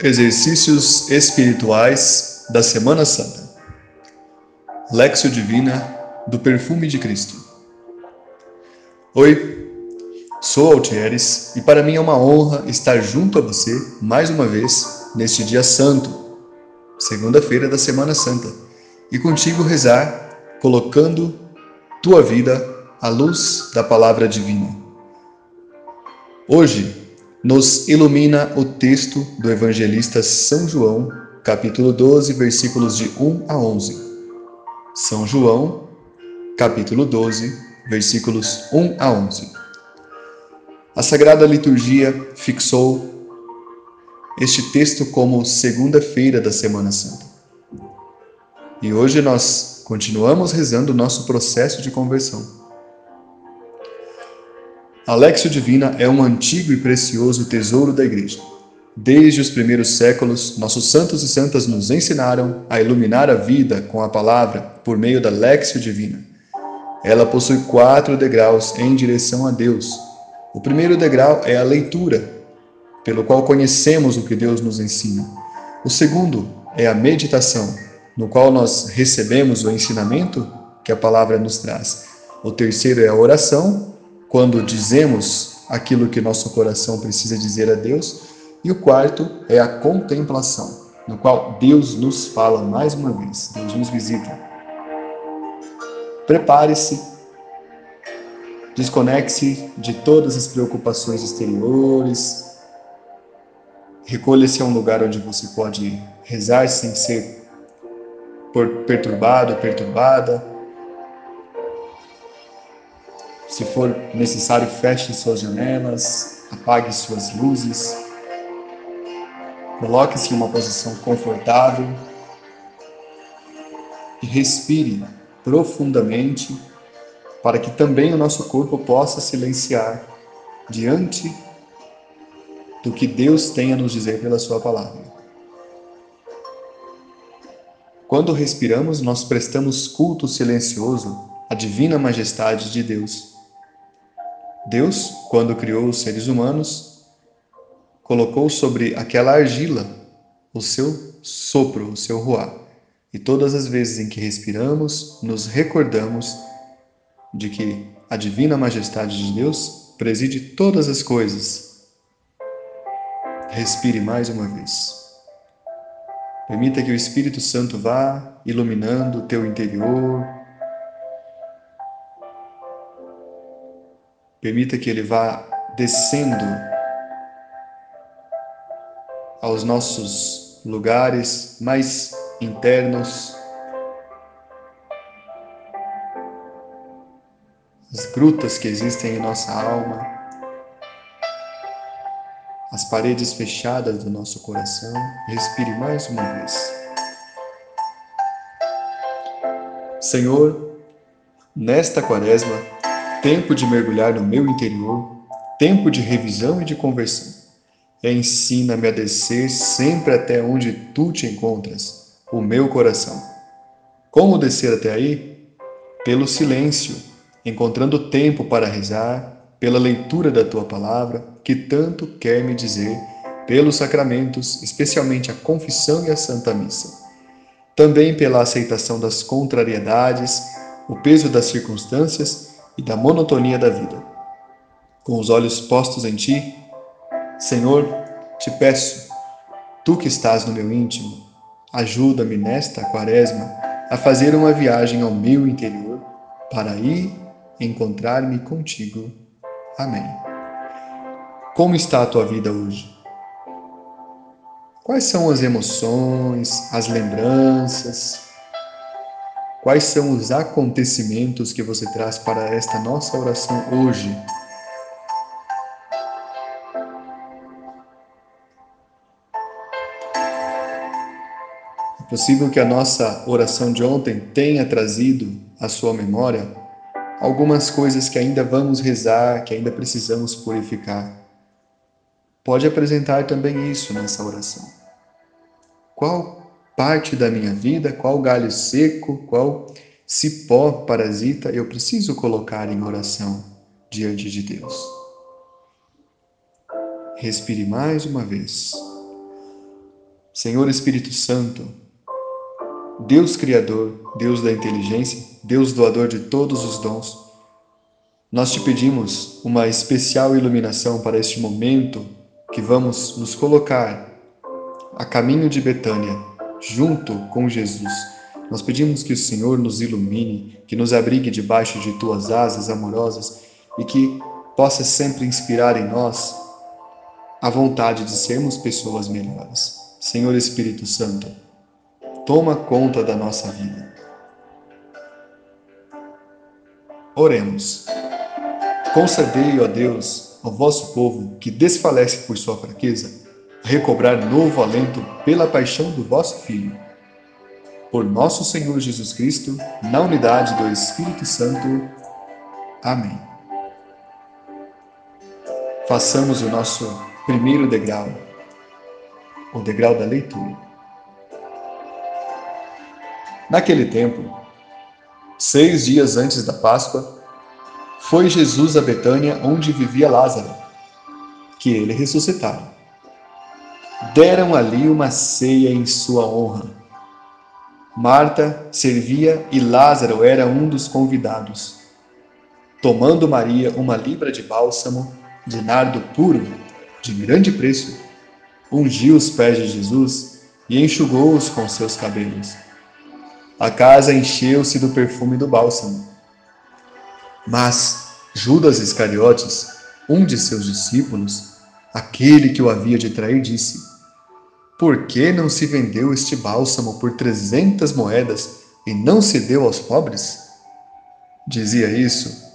Exercícios espirituais da Semana Santa. Lexio Divina do Perfume de Cristo. Oi, sou Altieres e para mim é uma honra estar junto a você mais uma vez neste dia santo, segunda-feira da Semana Santa, e contigo rezar colocando tua vida à luz da palavra divina. Hoje, nos ilumina o texto do evangelista São João, capítulo 12, versículos de 1 a 11. São João, capítulo 12, versículos 1 a 11. A Sagrada Liturgia fixou este texto como segunda-feira da Semana Santa. E hoje nós continuamos rezando o nosso processo de conversão. A Lexio Divina é um antigo e precioso tesouro da Igreja. Desde os primeiros séculos, nossos santos e santas nos ensinaram a iluminar a vida com a palavra por meio da Lexio Divina. Ela possui quatro degraus em direção a Deus. O primeiro degrau é a leitura, pelo qual conhecemos o que Deus nos ensina. O segundo é a meditação, no qual nós recebemos o ensinamento que a palavra nos traz. O terceiro é a oração, quando dizemos aquilo que nosso coração precisa dizer a Deus. E o quarto é a contemplação, no qual Deus nos fala mais uma vez, Deus nos visita. Prepare-se, desconecte-se de todas as preocupações exteriores, recolha-se a um lugar onde você pode rezar sem ser perturbado, perturbada se for necessário, feche suas janelas, apague suas luzes, coloque-se em uma posição confortável e respire profundamente para que também o nosso corpo possa silenciar diante do que Deus tem a nos dizer pela Sua palavra. Quando respiramos, nós prestamos culto silencioso à divina majestade de Deus. Deus, quando criou os seres humanos, colocou sobre aquela argila o seu sopro, o seu ruá. E todas as vezes em que respiramos, nos recordamos de que a divina majestade de Deus preside todas as coisas. Respire mais uma vez. Permita que o Espírito Santo vá iluminando o teu interior, Permita que ele vá descendo aos nossos lugares mais internos, as grutas que existem em nossa alma, as paredes fechadas do nosso coração. Respire mais uma vez. Senhor, nesta quaresma, tempo de mergulhar no meu interior, tempo de revisão e de conversão. Ensina-me a descer sempre até onde tu te encontras, o meu coração. Como descer até aí? Pelo silêncio, encontrando tempo para rezar, pela leitura da tua palavra, que tanto quer me dizer, pelos sacramentos, especialmente a confissão e a Santa Missa. Também pela aceitação das contrariedades, o peso das circunstâncias e da monotonia da vida. Com os olhos postos em Ti, Senhor, te peço, Tu que estás no meu íntimo, ajuda-me nesta quaresma a fazer uma viagem ao meu interior para ir encontrar-me contigo. Amém. Como está a tua vida hoje? Quais são as emoções, as lembranças, Quais são os acontecimentos que você traz para esta nossa oração hoje? É possível que a nossa oração de ontem tenha trazido à sua memória algumas coisas que ainda vamos rezar, que ainda precisamos purificar. Pode apresentar também isso nessa oração. Qual parte da minha vida, qual galho seco, qual cipó parasita eu preciso colocar em oração diante de Deus. Respire mais uma vez. Senhor Espírito Santo, Deus Criador, Deus da inteligência, Deus doador de todos os dons, nós te pedimos uma especial iluminação para este momento que vamos nos colocar a caminho de Betânia, junto com Jesus. Nós pedimos que o Senhor nos ilumine, que nos abrigue debaixo de tuas asas amorosas e que possa sempre inspirar em nós a vontade de sermos pessoas melhores. Senhor Espírito Santo, toma conta da nossa vida. Oremos. Concedei, ó Deus, ao vosso povo que desfalece por sua fraqueza, recobrar novo alento pela paixão do vosso Filho. Por nosso Senhor Jesus Cristo, na unidade do Espírito Santo. Amém. Façamos o nosso primeiro degrau o degrau da leitura. Naquele tempo, seis dias antes da Páscoa, foi Jesus a Betânia, onde vivia Lázaro, que ele ressuscitara. Deram ali uma ceia em sua honra. Marta servia e Lázaro era um dos convidados. Tomando Maria uma libra de bálsamo, de nardo puro, de grande preço, ungiu os pés de Jesus e enxugou-os com seus cabelos. A casa encheu-se do perfume do bálsamo. Mas Judas Iscariotes, um de seus discípulos, aquele que o havia de trair, disse: Por que não se vendeu este bálsamo por trezentas moedas e não se deu aos pobres? Dizia isso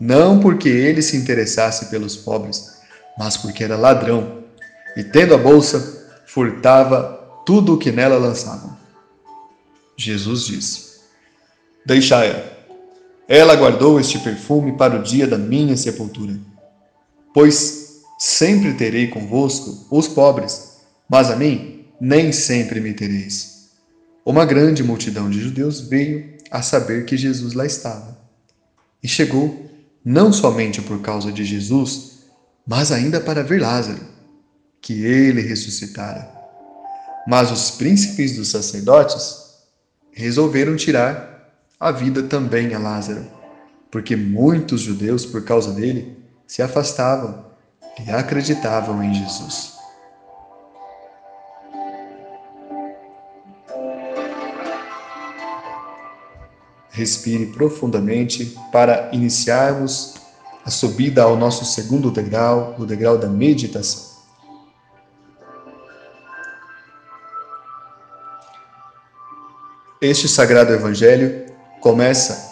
não porque ele se interessasse pelos pobres, mas porque era ladrão e, tendo a bolsa, furtava tudo o que nela lançavam. Jesus disse: Deixai-a. Ela guardou este perfume para o dia da minha sepultura. Pois sempre terei convosco os pobres, mas a mim nem sempre me tereis. Uma grande multidão de judeus veio a saber que Jesus lá estava. E chegou não somente por causa de Jesus, mas ainda para ver Lázaro que ele ressuscitara. Mas os príncipes dos sacerdotes resolveram tirar a vida também a Lázaro, porque muitos judeus, por causa dele, se afastavam e acreditavam em Jesus. Respire profundamente para iniciarmos a subida ao nosso segundo degrau, o degrau da meditação. Este sagrado evangelho começa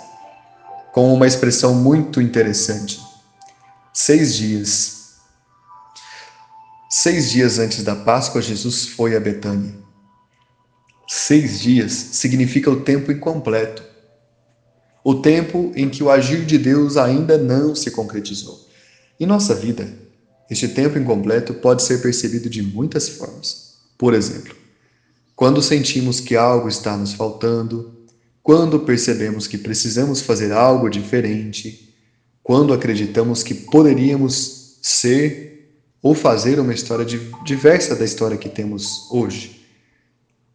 com uma expressão muito interessante. Seis dias. Seis dias antes da Páscoa, Jesus foi a Betânia. Seis dias significa o tempo incompleto. O tempo em que o agir de Deus ainda não se concretizou. Em nossa vida, este tempo incompleto pode ser percebido de muitas formas. Por exemplo, quando sentimos que algo está nos faltando, quando percebemos que precisamos fazer algo diferente, quando acreditamos que poderíamos ser ou fazer uma história diversa da história que temos hoje.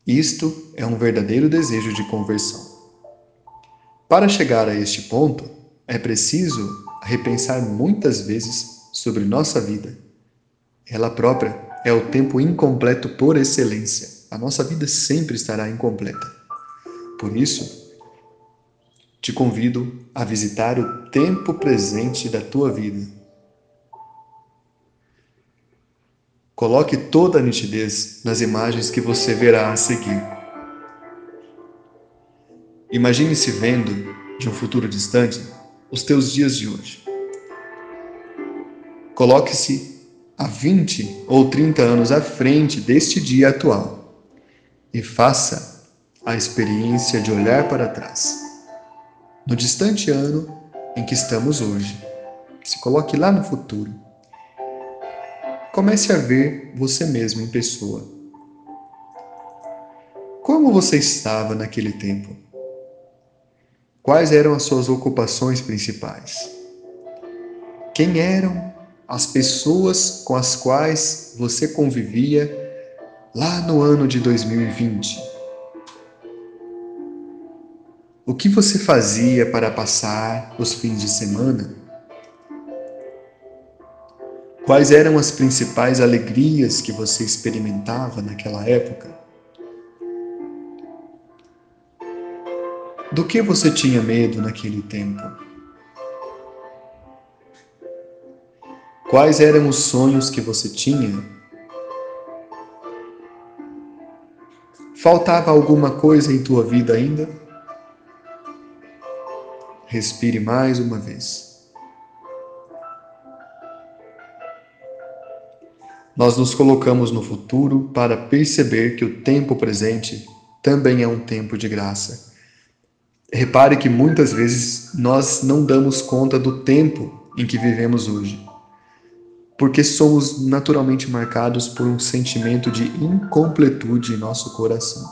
Isto é um verdadeiro desejo de conversão. Para chegar a este ponto, é preciso repensar muitas vezes sobre nossa vida. Ela própria é o tempo incompleto por excelência a nossa vida sempre estará incompleta. Por isso, te convido a visitar o tempo presente da tua vida. Coloque toda a nitidez nas imagens que você verá a seguir. Imagine-se vendo, de um futuro distante, os teus dias de hoje. Coloque-se a 20 ou 30 anos à frente deste dia atual e faça a experiência de olhar para trás. No distante ano em que estamos hoje, se coloque lá no futuro. Comece a ver você mesmo em pessoa. Como você estava naquele tempo? Quais eram as suas ocupações principais? Quem eram as pessoas com as quais você convivia lá no ano de 2020, o que você fazia para passar os fins de semana? Quais eram as principais alegrias que você experimentava naquela época? Do que você tinha medo naquele tempo? Quais eram os sonhos que você tinha? Faltava alguma coisa em tua vida ainda? Respire mais uma vez. Nós nos colocamos no futuro para perceber que o tempo presente também é um tempo de graça. Repare que muitas vezes nós não damos conta do tempo em que vivemos hoje porque somos naturalmente marcados por um sentimento de incompletude em nosso coração.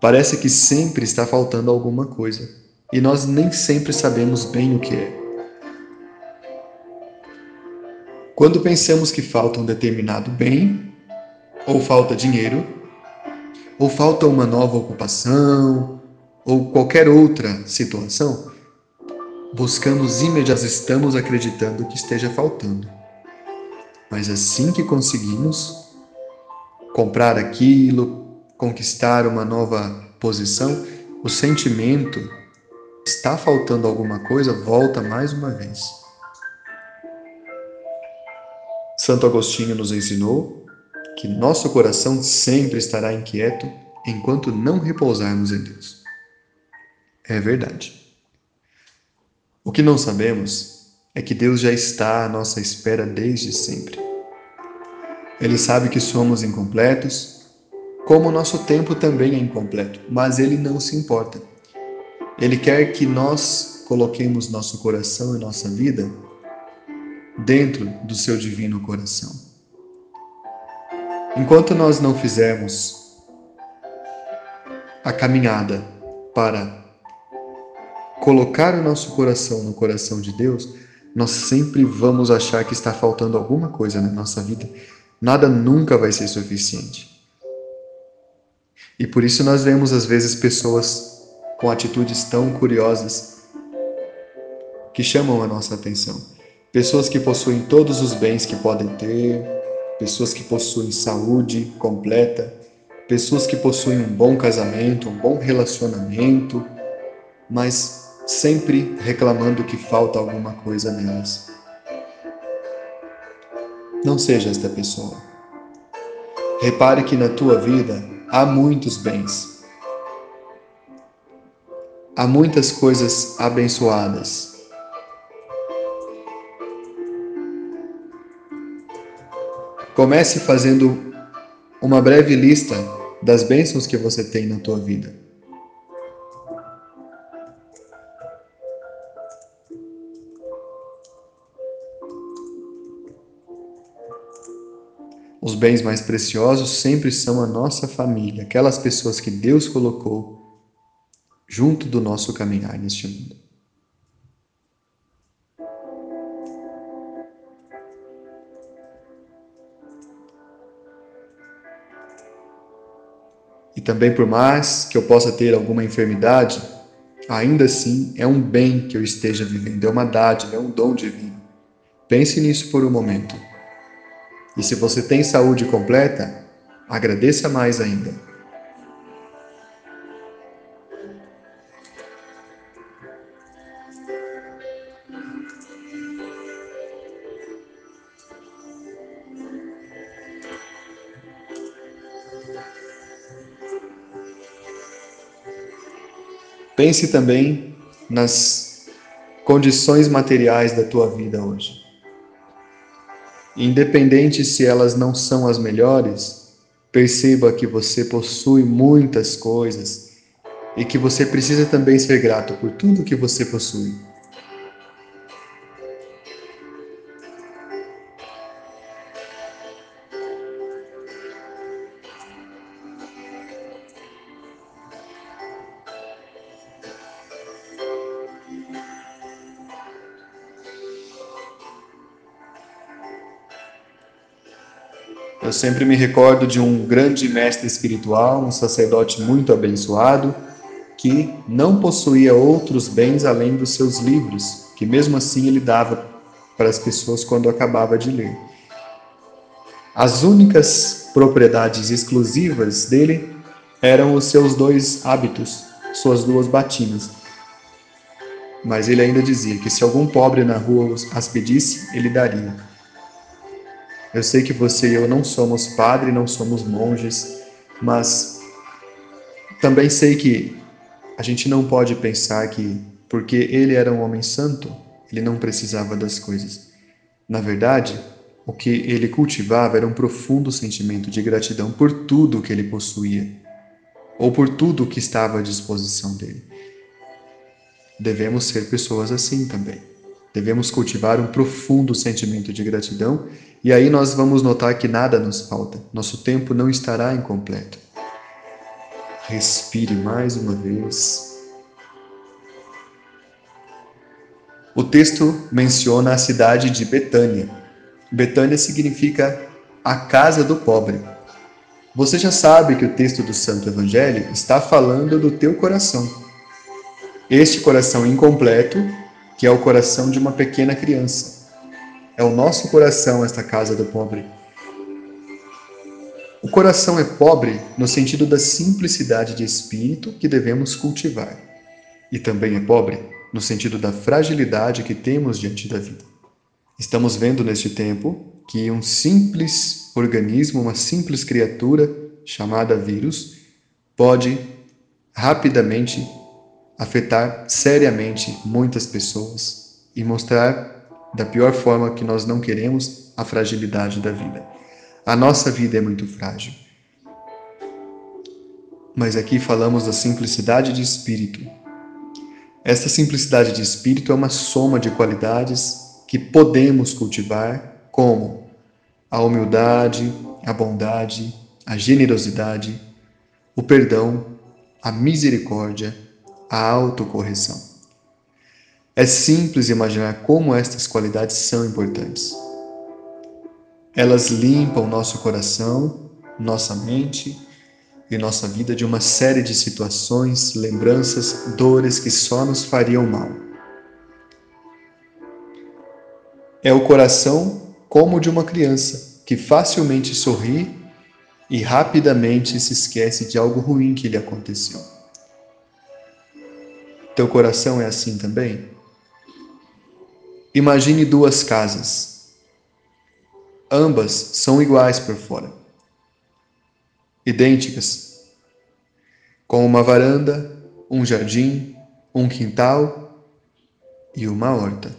Parece que sempre está faltando alguma coisa e nós nem sempre sabemos bem o que é. Quando pensamos que falta um determinado bem, ou falta dinheiro, ou falta uma nova ocupação, ou qualquer outra situação, buscamos imediatamente, estamos acreditando que esteja faltando. Mas assim que conseguimos comprar aquilo, conquistar uma nova posição, o sentimento está faltando alguma coisa, volta mais uma vez. Santo Agostinho nos ensinou que nosso coração sempre estará inquieto enquanto não repousarmos em Deus. É verdade. O que não sabemos é que Deus já está à nossa espera desde sempre. Ele sabe que somos incompletos, como o nosso tempo também é incompleto, mas ele não se importa. Ele quer que nós coloquemos nosso coração e nossa vida dentro do seu divino coração. Enquanto nós não fizermos a caminhada para colocar o nosso coração no coração de Deus, nós sempre vamos achar que está faltando alguma coisa na nossa vida. Nada nunca vai ser suficiente. E por isso nós vemos às vezes pessoas com atitudes tão curiosas que chamam a nossa atenção. Pessoas que possuem todos os bens que podem ter, pessoas que possuem saúde completa, pessoas que possuem um bom casamento, um bom relacionamento, mas sempre reclamando que falta alguma coisa nelas. Não seja esta pessoa. Repare que na tua vida há muitos bens. Há muitas coisas abençoadas. Comece fazendo uma breve lista das bênçãos que você tem na tua vida. Os bens mais preciosos sempre são a nossa família, aquelas pessoas que Deus colocou junto do nosso caminhar neste mundo. E também, por mais que eu possa ter alguma enfermidade, ainda assim é um bem que eu esteja vivendo, é uma dádiva, é um dom divino. Pense nisso por um momento. E se você tem saúde completa, agradeça mais ainda. Pense também nas condições materiais da tua vida hoje. Independente se elas não são as melhores, perceba que você possui muitas coisas e que você precisa também ser grato por tudo que você possui. Eu sempre me recordo de um grande mestre espiritual, um sacerdote muito abençoado, que não possuía outros bens além dos seus livros, que mesmo assim ele dava para as pessoas quando acabava de ler. As únicas propriedades exclusivas dele eram os seus dois hábitos, suas duas batinas. Mas ele ainda dizia que se algum pobre na rua as pedisse, ele daria. Eu sei que você e eu não somos padre, não somos monges, mas também sei que a gente não pode pensar que porque ele era um homem santo, ele não precisava das coisas. Na verdade, o que ele cultivava era um profundo sentimento de gratidão por tudo que ele possuía, ou por tudo que estava à disposição dele. Devemos ser pessoas assim também. Devemos cultivar um profundo sentimento de gratidão e aí nós vamos notar que nada nos falta, nosso tempo não estará incompleto. Respire mais uma vez. O texto menciona a cidade de Betânia. Betânia significa a casa do pobre. Você já sabe que o texto do Santo Evangelho está falando do teu coração. Este coração incompleto, que é o coração de uma pequena criança. É o nosso coração esta casa do pobre. O coração é pobre no sentido da simplicidade de espírito que devemos cultivar. E também é pobre no sentido da fragilidade que temos diante da vida. Estamos vendo neste tempo que um simples organismo, uma simples criatura chamada vírus, pode rapidamente afetar seriamente muitas pessoas e mostrar da pior forma que nós não queremos a fragilidade da vida. A nossa vida é muito frágil. Mas aqui falamos da simplicidade de espírito, esta simplicidade de espírito é uma soma de qualidades que podemos cultivar, como a humildade, a bondade, a generosidade, o perdão, a misericórdia, a autocorreção. É simples imaginar como estas qualidades são importantes. Elas limpam nosso coração, nossa mente em nossa vida de uma série de situações, lembranças, dores que só nos fariam mal. É o coração como de uma criança que facilmente sorri e rapidamente se esquece de algo ruim que lhe aconteceu. Teu coração é assim também? Imagine duas casas. Ambas são iguais por fora idênticas, com uma varanda, um jardim, um quintal e uma horta.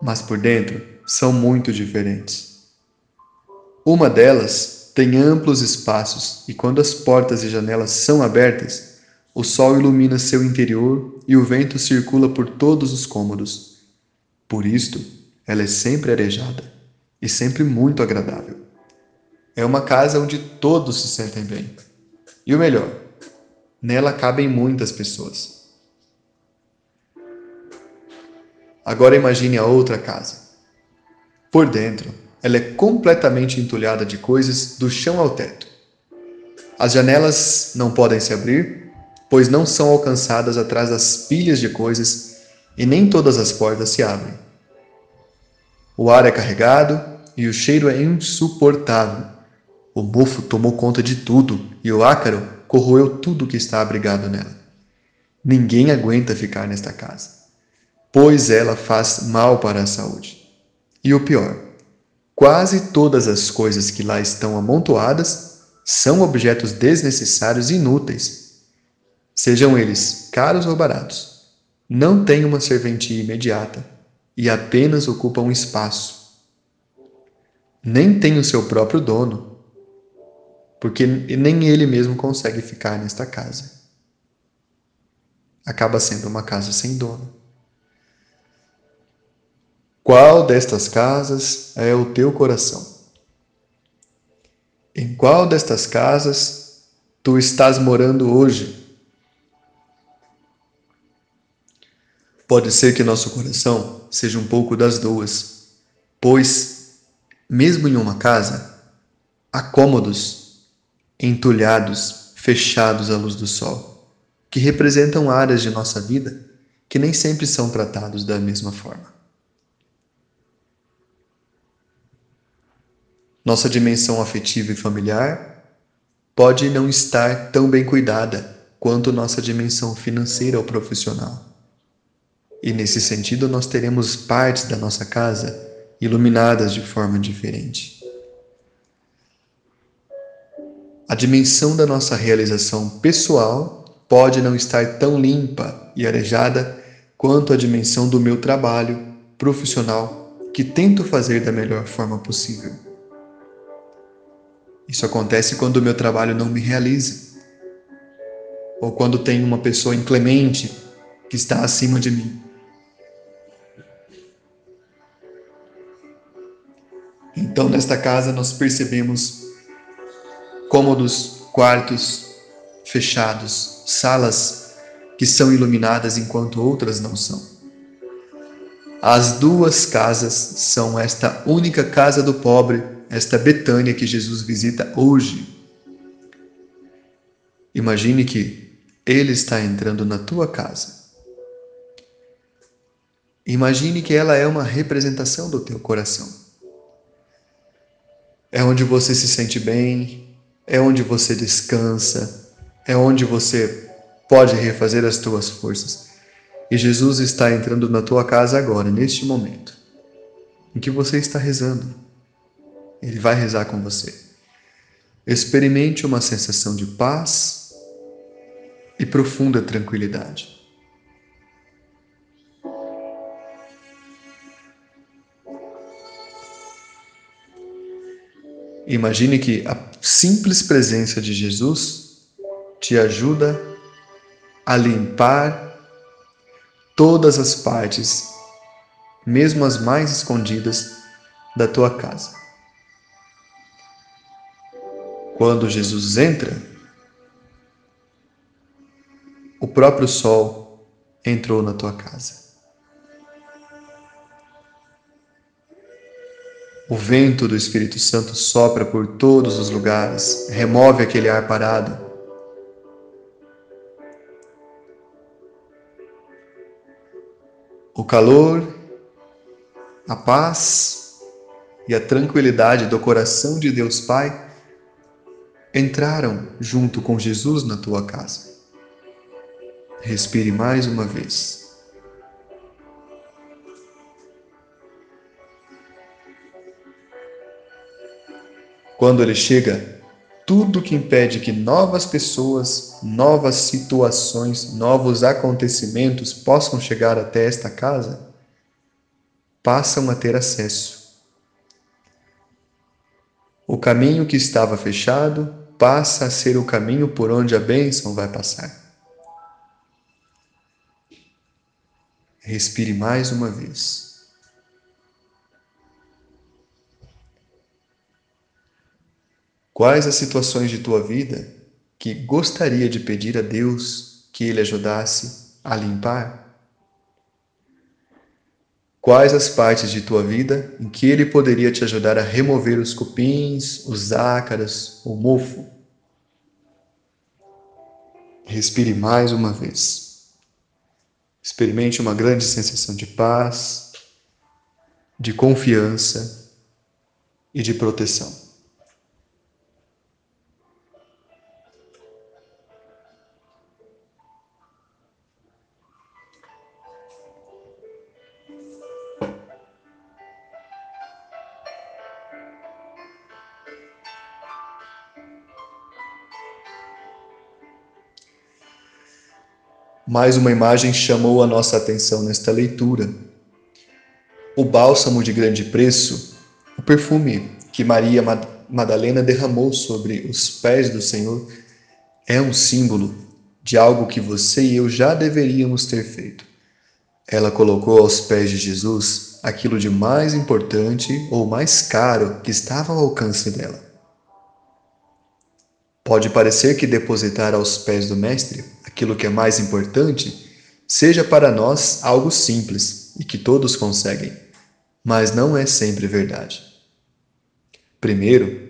Mas por dentro são muito diferentes. Uma delas tem amplos espaços e quando as portas e janelas são abertas, o sol ilumina seu interior e o vento circula por todos os cômodos. Por isto, ela é sempre arejada e sempre muito agradável. É uma casa onde todos se sentem bem. E o melhor, nela cabem muitas pessoas. Agora imagine a outra casa. Por dentro, ela é completamente entulhada de coisas do chão ao teto. As janelas não podem se abrir, pois não são alcançadas atrás das pilhas de coisas e nem todas as portas se abrem. O ar é carregado e o cheiro é insuportável. O mofo tomou conta de tudo e o ácaro corroeu tudo que está abrigado nela. Ninguém aguenta ficar nesta casa, pois ela faz mal para a saúde. E o pior, quase todas as coisas que lá estão amontoadas são objetos desnecessários e inúteis. Sejam eles caros ou baratos, não têm uma serventia imediata e apenas ocupam espaço. Nem têm o seu próprio dono porque nem ele mesmo consegue ficar nesta casa. Acaba sendo uma casa sem dono. Qual destas casas é o teu coração? Em qual destas casas tu estás morando hoje? Pode ser que nosso coração seja um pouco das duas, pois Mesmo em uma casa, há cômodos entulhados, fechados à luz do sol, que representam áreas de nossa vida que nem sempre são tratados da mesma forma. Nossa dimensão afetiva e familiar pode não estar tão bem cuidada quanto nossa dimensão financeira ou profissional. E nesse sentido, nós teremos partes da nossa casa iluminadas de forma diferente. A dimensão da nossa realização pessoal pode não estar tão limpa e arejada quanto a dimensão do meu trabalho profissional que tento fazer da melhor forma possível. Isso acontece quando o meu trabalho não me realiza, ou quando tem uma pessoa inclemente que está acima de mim. Então, nesta casa, nós percebemos cômodos, quartos fechados, salas que são iluminadas enquanto outras não são. As duas casas são esta única casa do pobre esta Betânia que Jesus visita hoje. Imagine que Ele está entrando na tua casa. Imagine que ela é uma representação do teu coração. É onde você se sente bem, é onde você descansa, é onde você pode refazer as tuas forças. E Jesus está entrando na tua casa agora, neste momento, em que você está rezando. Ele vai rezar com você. Experimente uma sensação de paz e profunda tranquilidade. Imagine que a simples presença de Jesus te ajuda a limpar todas as partes, mesmo as mais escondidas, da tua casa. Quando Jesus entra, o próprio sol entrou na tua casa. O vento do Espírito Santo sopra por todos os lugares, remove aquele ar parado. O calor, a paz e a tranquilidade do coração de Deus Pai entraram junto com Jesus na tua casa. Respire mais uma vez. Quando ele chega, tudo que impede que novas pessoas, novas situações, novos acontecimentos possam chegar até esta casa, passam a ter acesso. O caminho que estava fechado passa a ser o caminho por onde a bênção vai passar. Respire mais uma vez. Quais as situações de tua vida que gostaria de pedir a Deus que Ele ajudasse a limpar? Quais as partes de tua vida em que ele poderia te ajudar a remover os cupins, os ácaros, o mofo? Respire mais uma vez. Experimente uma grande sensação de paz, de confiança e de proteção. Mais uma imagem chamou a nossa atenção nesta leitura. O bálsamo de grande preço, o perfume que Maria Madalena derramou sobre os pés do Senhor, é um símbolo de algo que você e eu já deveríamos ter feito. Ela colocou aos pés de Jesus aquilo de mais importante ou mais caro que estava ao alcance dela. Pode parecer que depositar aos pés do Mestre aquilo que é mais importante seja para nós algo simples e que todos conseguem, mas não é sempre verdade. Primeiro,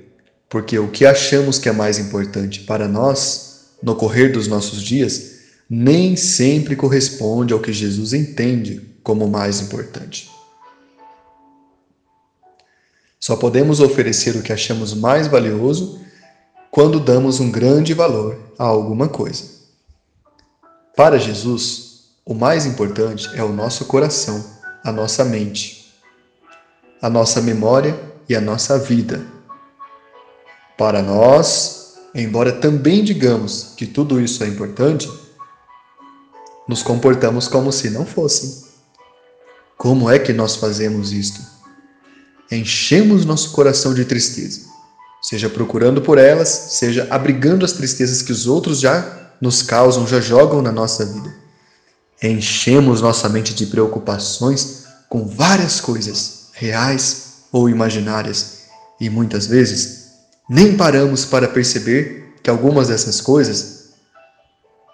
porque o que achamos que é mais importante para nós, no correr dos nossos dias, nem sempre corresponde ao que Jesus entende como mais importante. Só podemos oferecer o que achamos mais valioso quando damos um grande valor a alguma coisa. Para Jesus, o mais importante é o nosso coração, a nossa mente, a nossa memória e a nossa vida. Para nós, embora também digamos que tudo isso é importante, nos comportamos como se não fossem. Como é que nós fazemos isto? Enchemos nosso coração de tristeza, seja procurando por elas, seja abrigando as tristezas que os outros já nos causam, já jogam na nossa vida. Enchemos nossa mente de preocupações com várias coisas, reais ou imaginárias, e muitas vezes nem paramos para perceber que algumas dessas coisas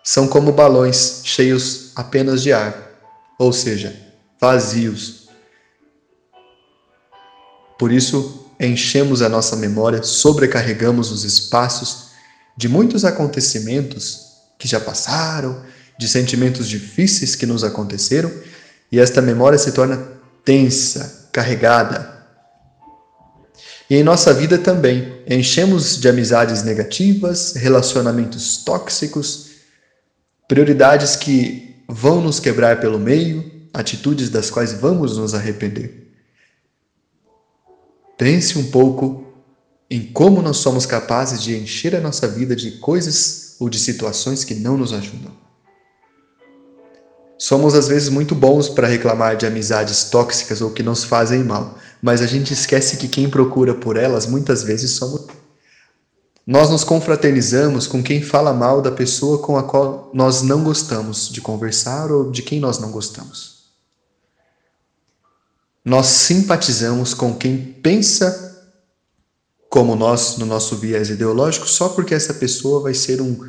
são como balões cheios apenas de ar, ou seja, vazios. Por isso, enchemos a nossa memória, sobrecarregamos os espaços de muitos acontecimentos que já passaram, de sentimentos difíceis que nos aconteceram, e esta memória se torna tensa, carregada. E em nossa vida também, enchemos de amizades negativas, relacionamentos tóxicos, prioridades que vão nos quebrar pelo meio, atitudes das quais vamos nos arrepender. Pense um pouco em como nós somos capazes de encher a nossa vida de coisas ou de situações que não nos ajudam. Somos às vezes muito bons para reclamar de amizades tóxicas ou que nos fazem mal, mas a gente esquece que quem procura por elas muitas vezes somos nós nos confraternizamos com quem fala mal da pessoa com a qual nós não gostamos de conversar ou de quem nós não gostamos. Nós simpatizamos com quem pensa como nós no nosso viés ideológico só porque essa pessoa vai ser um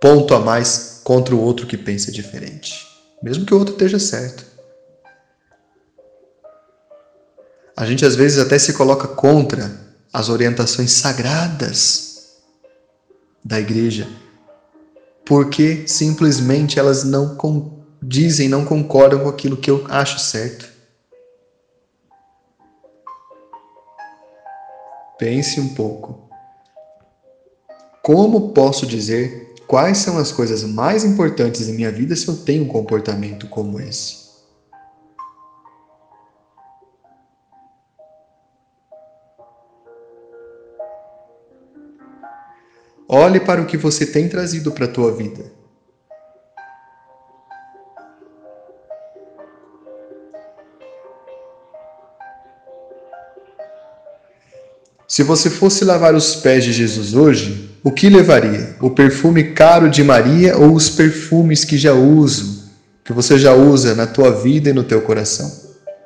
ponto a mais contra o outro que pensa diferente, mesmo que o outro esteja certo. A gente às vezes até se coloca contra as orientações sagradas da igreja, porque simplesmente elas não dizem, não concordam com aquilo que eu acho certo. Pense um pouco. Como posso dizer quais são as coisas mais importantes em minha vida se eu tenho um comportamento como esse? Olhe para o que você tem trazido para a tua vida. Se você fosse lavar os pés de Jesus hoje, o que levaria? O perfume caro de Maria ou os perfumes que já uso, que você já usa na tua vida e no teu coração?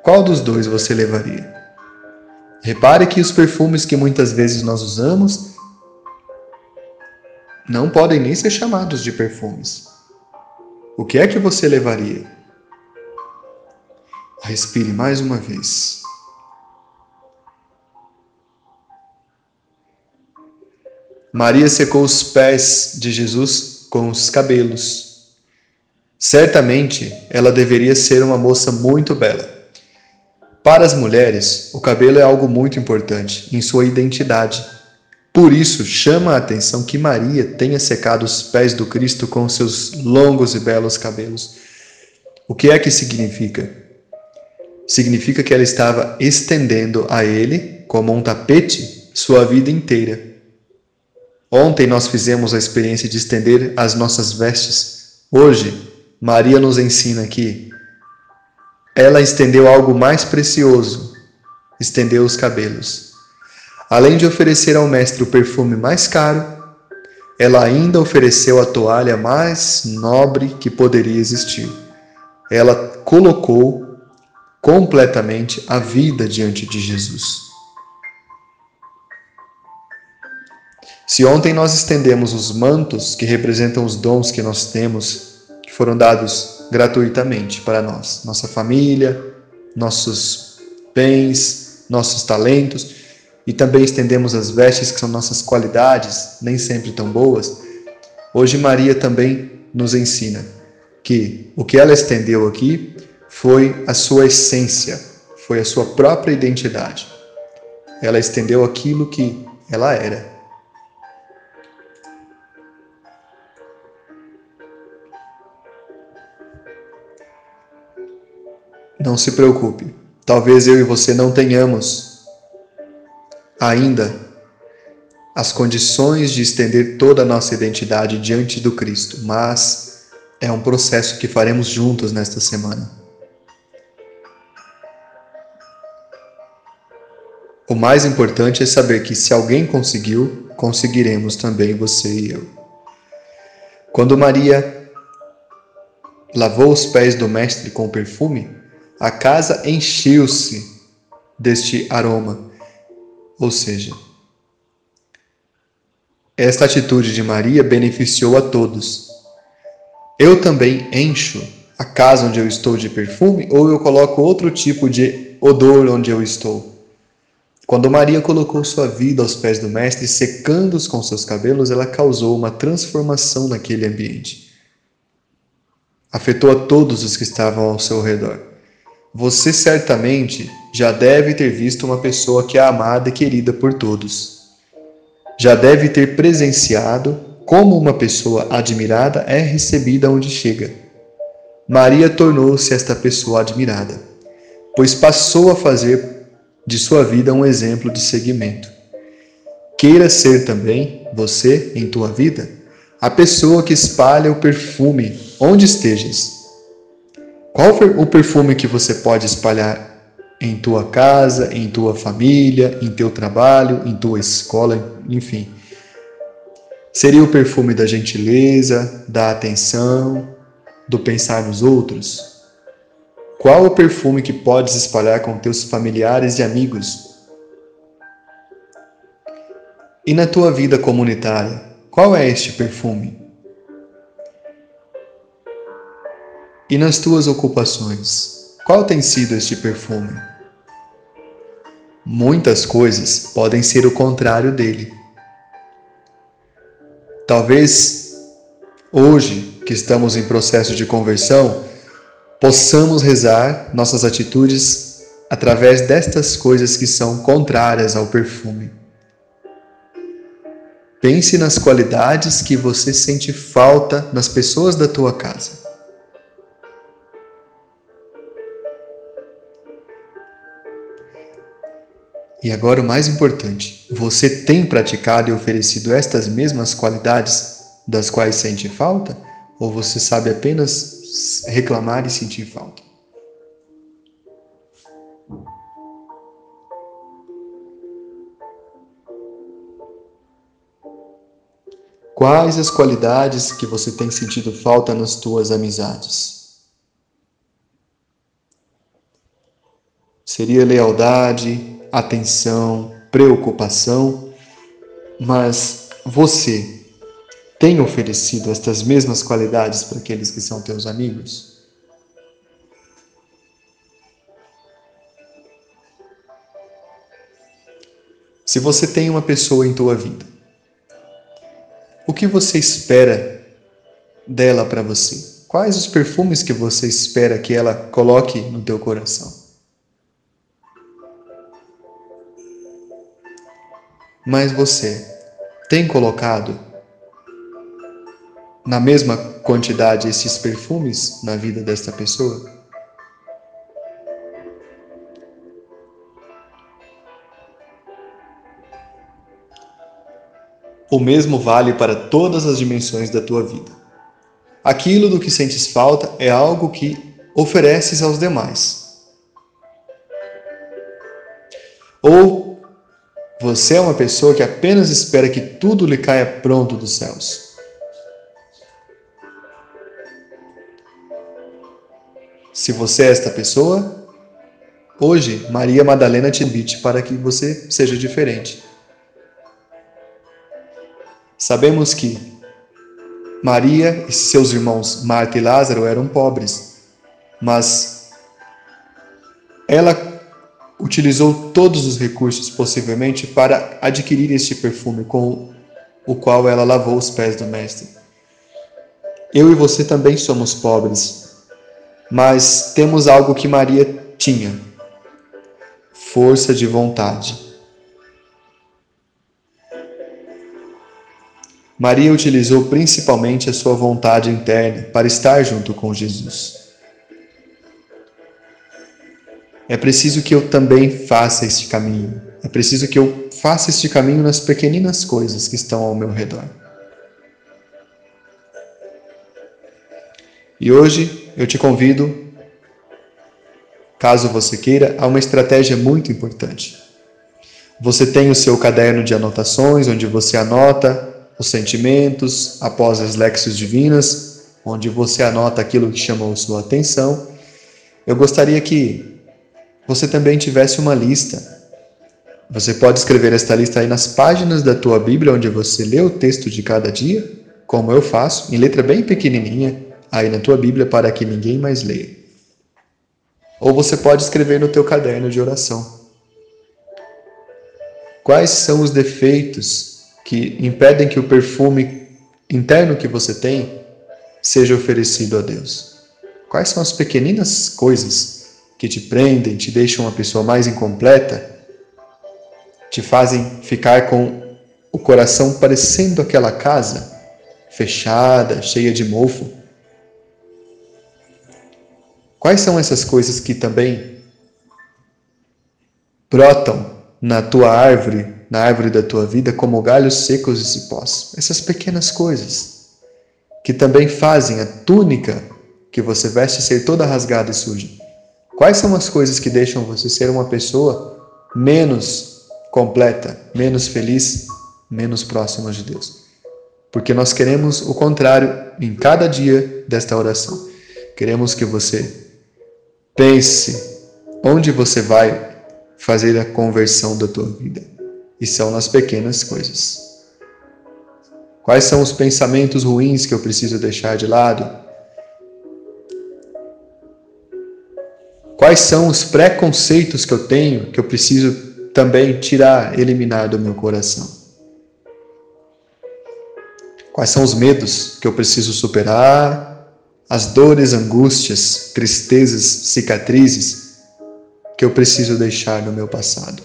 Qual dos dois você levaria? Repare que os perfumes que muitas vezes nós usamos não podem nem ser chamados de perfumes. O que é que você levaria? Respire mais uma vez. Maria secou os pés de Jesus com os cabelos. Certamente ela deveria ser uma moça muito bela. Para as mulheres, o cabelo é algo muito importante em sua identidade por isso, chama a atenção que Maria tenha secado os pés do Cristo com seus longos e belos cabelos. O que é que significa? Significa que ela estava estendendo a ele, como um tapete, sua vida inteira. Ontem nós fizemos a experiência de estender as nossas vestes. Hoje, Maria nos ensina que ela estendeu algo mais precioso, estendeu os cabelos. Além de oferecer ao mestre o perfume mais caro, ela ainda ofereceu a toalha mais nobre que poderia existir. Ela colocou completamente a vida diante de Jesus. Se ontem nós estendemos os mantos que representam os dons que nós temos, que foram dados gratuitamente para nós, nossa família, nossos bens, nossos talentos, e também estendemos as vestes que são nossas qualidades, nem sempre tão boas, hoje Maria também nos ensina que o que ela estendeu aqui foi a sua essência, foi a sua própria identidade. Ela estendeu aquilo que ela era. Não se preocupe, talvez eu e você não tenhamos ainda as condições de estender toda a nossa identidade diante do Cristo, mas é um processo que faremos juntos nesta semana. O mais importante é saber que se alguém conseguiu, conseguiremos também você e eu. Quando Maria lavou os pés do Mestre com perfume, a casa encheu-se deste aroma. Ou seja, esta atitude de Maria beneficiou a todos. Eu também encho a casa onde eu estou de perfume ou eu coloco outro tipo de odor onde eu estou? Quando Maria colocou sua vida aos pés do Mestre, secando-os com seus cabelos, ela causou uma transformação naquele ambiente. Afetou a todos os que estavam ao seu redor. Você certamente já deve ter visto uma pessoa que é amada e querida por todos. Já deve ter presenciado como uma pessoa admirada é recebida onde chega. Maria tornou-se esta pessoa admirada, pois passou a fazer de sua vida um exemplo de seguimento. Queira ser também, você, em tua vida, a pessoa que espalha o perfume onde estejas. Qual o perfume que você pode espalhar em tua casa, em tua família, em teu trabalho, em tua escola, enfim? Seria o perfume da gentileza, da atenção, do pensar nos outros? Qual o perfume que podes espalhar com teus familiares e amigos? E na tua vida comunitária, qual é este perfume? E nas tuas ocupações, qual tem sido este perfume? Muitas coisas podem ser o contrário dele. Talvez hoje, que estamos em processo de conversão, possamos rezar nossas atitudes através destas coisas que são contrárias ao perfume. Pense nas qualidades que você sente falta nas pessoas da tua casa. E agora o mais importante, você tem praticado e oferecido estas mesmas qualidades das quais sente falta? Ou você sabe apenas reclamar e sentir falta. Quais as qualidades que você tem sentido falta nas tuas amizades? Seria lealdade, atenção, preocupação, mas você tem oferecido estas mesmas qualidades para aqueles que são teus amigos? Se você tem uma pessoa em tua vida, o que você espera dela para você? Quais os perfumes que você espera que ela coloque no teu coração? Mas você tem colocado na mesma quantidade esses perfumes na vida desta pessoa? O mesmo vale para todas as dimensões da tua vida. Aquilo do que sentes falta é algo que ofereces aos demais. Ou você é uma pessoa que apenas espera que tudo lhe caia pronto dos céus. Se você é esta pessoa, hoje Maria Madalena te invite para que você seja diferente. Sabemos que Maria e seus irmãos Marta e Lázaro eram pobres, mas ela utilizou todos os recursos possivelmente para adquirir este perfume com o qual ela lavou os pés do Mestre. Eu e você também somos pobres, mas temos algo que Maria tinha: força de vontade. Maria utilizou principalmente a sua vontade interna para estar junto com Jesus. É preciso que eu também faça este caminho. É preciso que eu faça este caminho nas pequeninas coisas que estão ao meu redor. E hoje eu te convido, caso você queira, a uma estratégia muito importante. Você tem o seu caderno de anotações, onde você anota os sentimentos, após as lexos divinas, onde você anota aquilo que chamou sua atenção. Eu gostaria que você também tivesse uma lista. Você pode escrever esta lista aí nas páginas da tua Bíblia, onde você lê o texto de cada dia, como eu faço, em letra bem pequenininha, aí na tua Bíblia, para que ninguém mais leia. Ou você pode escrever no teu caderno de oração. Quais são os defeitos que impedem que o perfume interno que você tem seja oferecido a Deus? Quais são as pequeninas coisas que te prendem, te deixam uma pessoa mais incompleta, te fazem ficar com o coração parecendo aquela casa fechada, cheia de mofo? Quais são essas coisas que também brotam na tua árvore na árvore da tua vida como galhos secos e cipós. Essas pequenas coisas que também fazem a túnica que você veste ser toda rasgada e suja. Quais são as coisas que deixam você ser uma pessoa menos completa, menos feliz, menos próxima de Deus? Porque nós queremos o contrário em cada dia desta oração. Queremos que você pense onde você vai fazer a conversão da tua vida e são nas pequenas coisas. Quais são os pensamentos ruins que eu preciso deixar de lado? Quais são os preconceitos que eu tenho que eu preciso também tirar, eliminar do meu coração? Quais são os medos que eu preciso superar? As dores, angústias, tristezas, cicatrizes que eu preciso deixar no meu passado?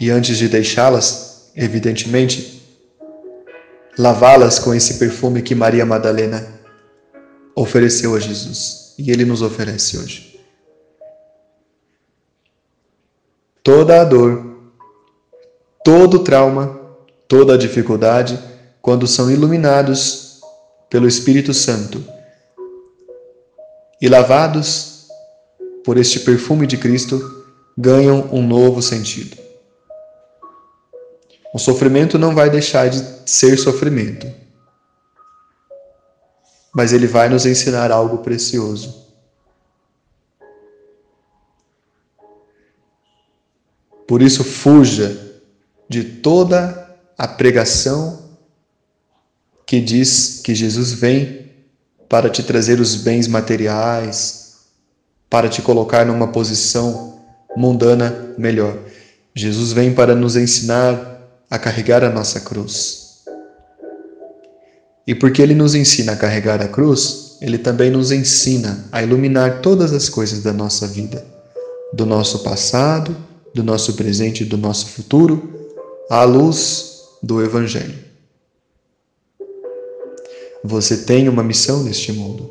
e antes de deixá-las, evidentemente, lavá-las com esse perfume que Maria Madalena ofereceu a Jesus e ele nos oferece hoje. Toda a dor, todo o trauma, toda a dificuldade, quando são iluminados pelo Espírito Santo e lavados por este perfume de Cristo, ganham um novo sentido. O sofrimento não vai deixar de ser sofrimento, mas ele vai nos ensinar algo precioso. Por isso, fuja de toda a pregação que diz que Jesus vem para te trazer os bens materiais, para te colocar numa posição mundana melhor. Jesus vem para nos ensinar a carregar a nossa cruz. E porque Ele nos ensina a carregar a cruz, Ele também nos ensina a iluminar todas as coisas da nossa vida, do nosso passado, do nosso presente e do nosso futuro, à luz do Evangelho. Você tem uma missão neste mundo.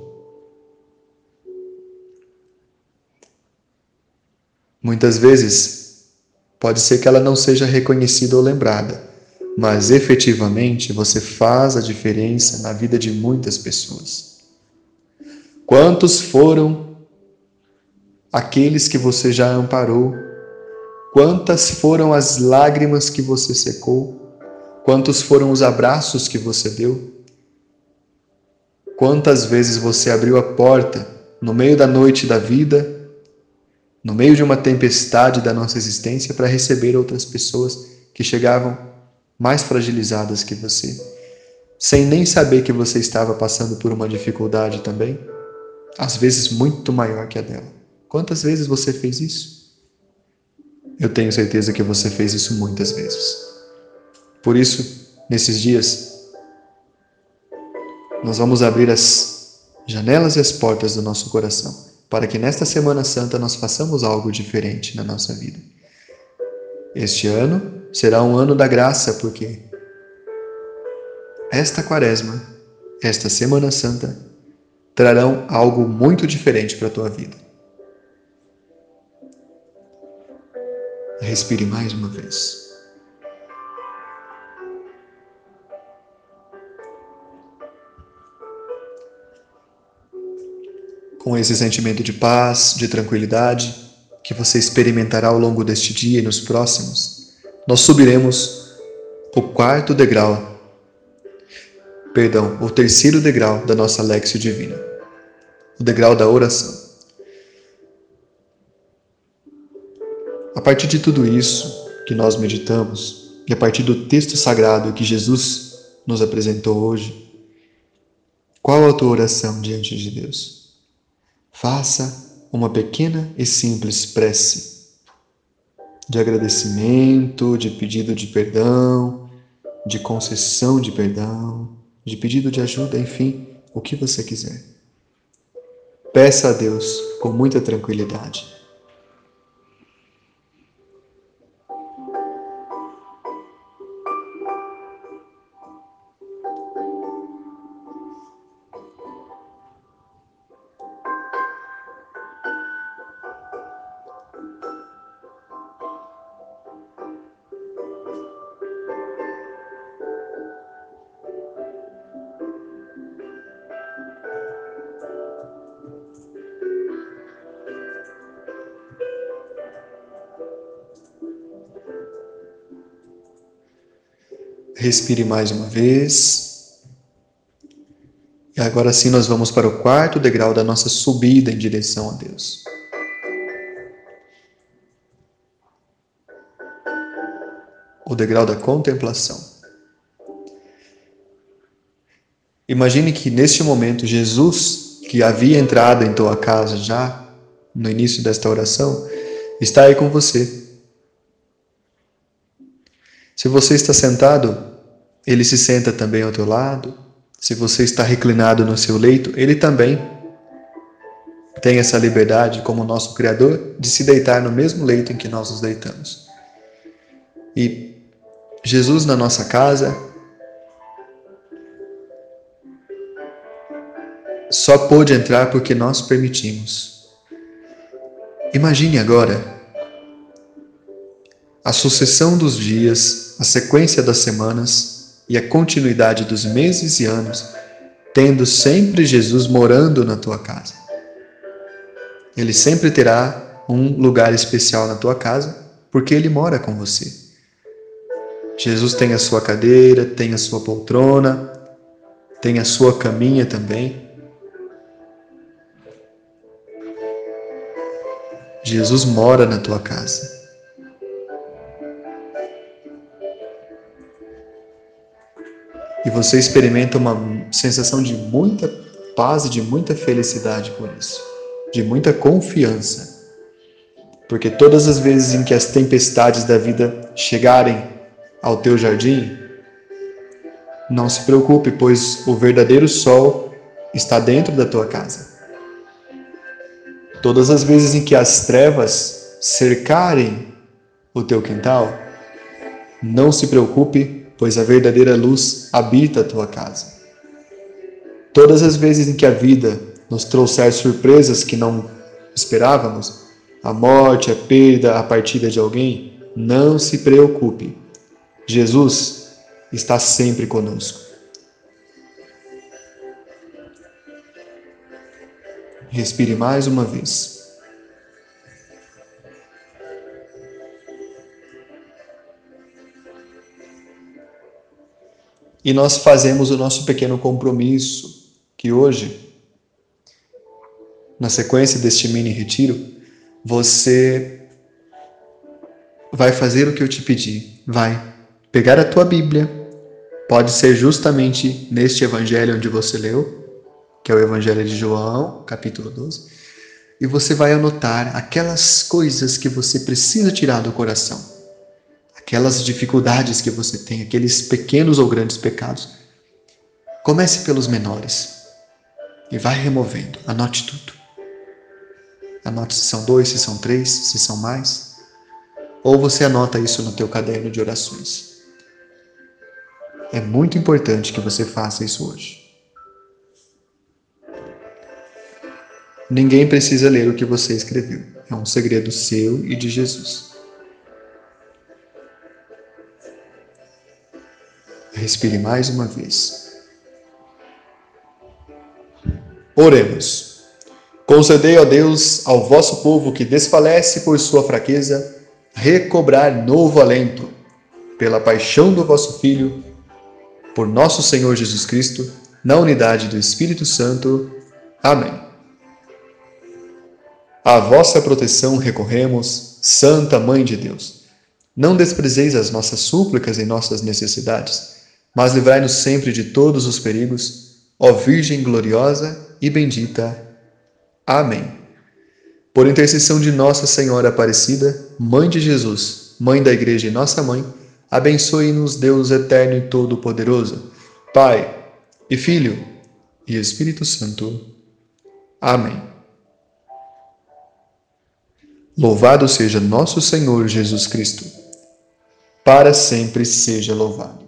Muitas vezes Pode ser que ela não seja reconhecida ou lembrada, mas efetivamente você faz a diferença na vida de muitas pessoas. Quantos foram aqueles que você já amparou? Quantas foram as lágrimas que você secou? Quantos foram os abraços que você deu? Quantas vezes você abriu a porta no meio da noite da vida no meio de uma tempestade da nossa existência para receber outras pessoas que chegavam mais fragilizadas que você, sem nem saber que você estava passando por uma dificuldade também, às vezes muito maior que a dela. Quantas vezes você fez isso? Eu tenho certeza que você fez isso muitas vezes. Por isso, nesses dias, nós vamos abrir as janelas e as portas do nosso coração para que nesta Semana Santa nós façamos algo diferente na nossa vida. Este ano será um ano da graça, porque esta Quaresma, esta Semana Santa, trarão algo muito diferente para a tua vida. Respire mais uma vez. Com esse sentimento de paz, de tranquilidade, que você experimentará ao longo deste dia e nos próximos, nós subiremos o quarto degrau perdão, o terceiro degrau da nossa Lexio Divina, o degrau da oração. A partir de tudo isso que nós meditamos, e a partir do texto sagrado que Jesus nos apresentou hoje, qual a tua oração diante de Deus? Faça uma pequena e simples prece de agradecimento, de pedido de perdão, de concessão de perdão, de pedido de ajuda, enfim, o que você quiser. Peça a Deus com muita tranquilidade. Respire mais uma vez. E agora sim nós vamos para o quarto degrau da nossa subida em direção a Deus. O degrau da contemplação. Imagine que neste momento Jesus, que havia entrado em tua casa já no início desta oração, está aí com você se você está sentado, ele se senta também ao teu lado. Se você está reclinado no seu leito, ele também tem essa liberdade, como nosso Criador, de se deitar no mesmo leito em que nós nos deitamos. E Jesus na nossa casa só pôde entrar porque nós permitimos. Imagine agora a sucessão dos dias, a sequência das semanas e a continuidade dos meses e anos, tendo sempre Jesus morando na tua casa. Ele sempre terá um lugar especial na tua casa, porque ele mora com você. Jesus tem a sua cadeira, tem a sua poltrona, tem a sua caminha também. Jesus mora na tua casa. Você experimenta uma sensação de muita paz e de muita felicidade por isso, de muita confiança. Porque todas as vezes em que as tempestades da vida chegarem ao teu jardim, não se preocupe, pois o verdadeiro sol está dentro da tua casa. Todas as vezes em que as trevas cercarem o teu quintal, não se preocupe, pois a verdadeira luz habita a tua casa. Todas as vezes em que a vida nos trouxer surpresas que não esperávamos, a morte, a perda, a partida de alguém, não se preocupe. Jesus está sempre conosco. Respire mais uma vez. E nós fazemos o nosso pequeno compromisso, que hoje, na sequência deste mini retiro, você vai fazer o que eu te pedi, vai pegar a tua Bíblia, pode ser justamente neste evangelho onde você leu, que é o evangelho de João, capítulo 12. e você vai anotar aquelas coisas que você precisa tirar do coração, aquelas dificuldades que você tem, aqueles pequenos ou grandes pecados. Comece pelos menores e vai removendo, anote tudo. Anote se são dois, se são três, se são mais. Ou você anota isso no teu caderno de orações. É muito importante que você faça isso hoje. Ninguém precisa ler o que você escreveu. É um segredo seu e de Jesus. Respire mais uma vez. Oremos. Concedei, ó Deus, ao vosso povo que desfalece por sua fraqueza, recobrar novo alento, pela paixão do vosso Filho, por nosso Senhor Jesus Cristo, na unidade do Espírito Santo. Amém. À vossa proteção recorremos, Santa Mãe de Deus. Não desprezeis as nossas súplicas e nossas necessidades, mas livrai-nos sempre de todos os perigos, ó Virgem gloriosa e bendita. Amém. Por intercessão de Nossa Senhora Aparecida, Mãe de Jesus, Mãe da Igreja e nossa Mãe, abençoe-nos Deus Eterno e Todo-Poderoso, Pai e Filho e Espírito Santo. Amém. Louvado seja nosso Senhor Jesus Cristo. Para sempre seja louvado.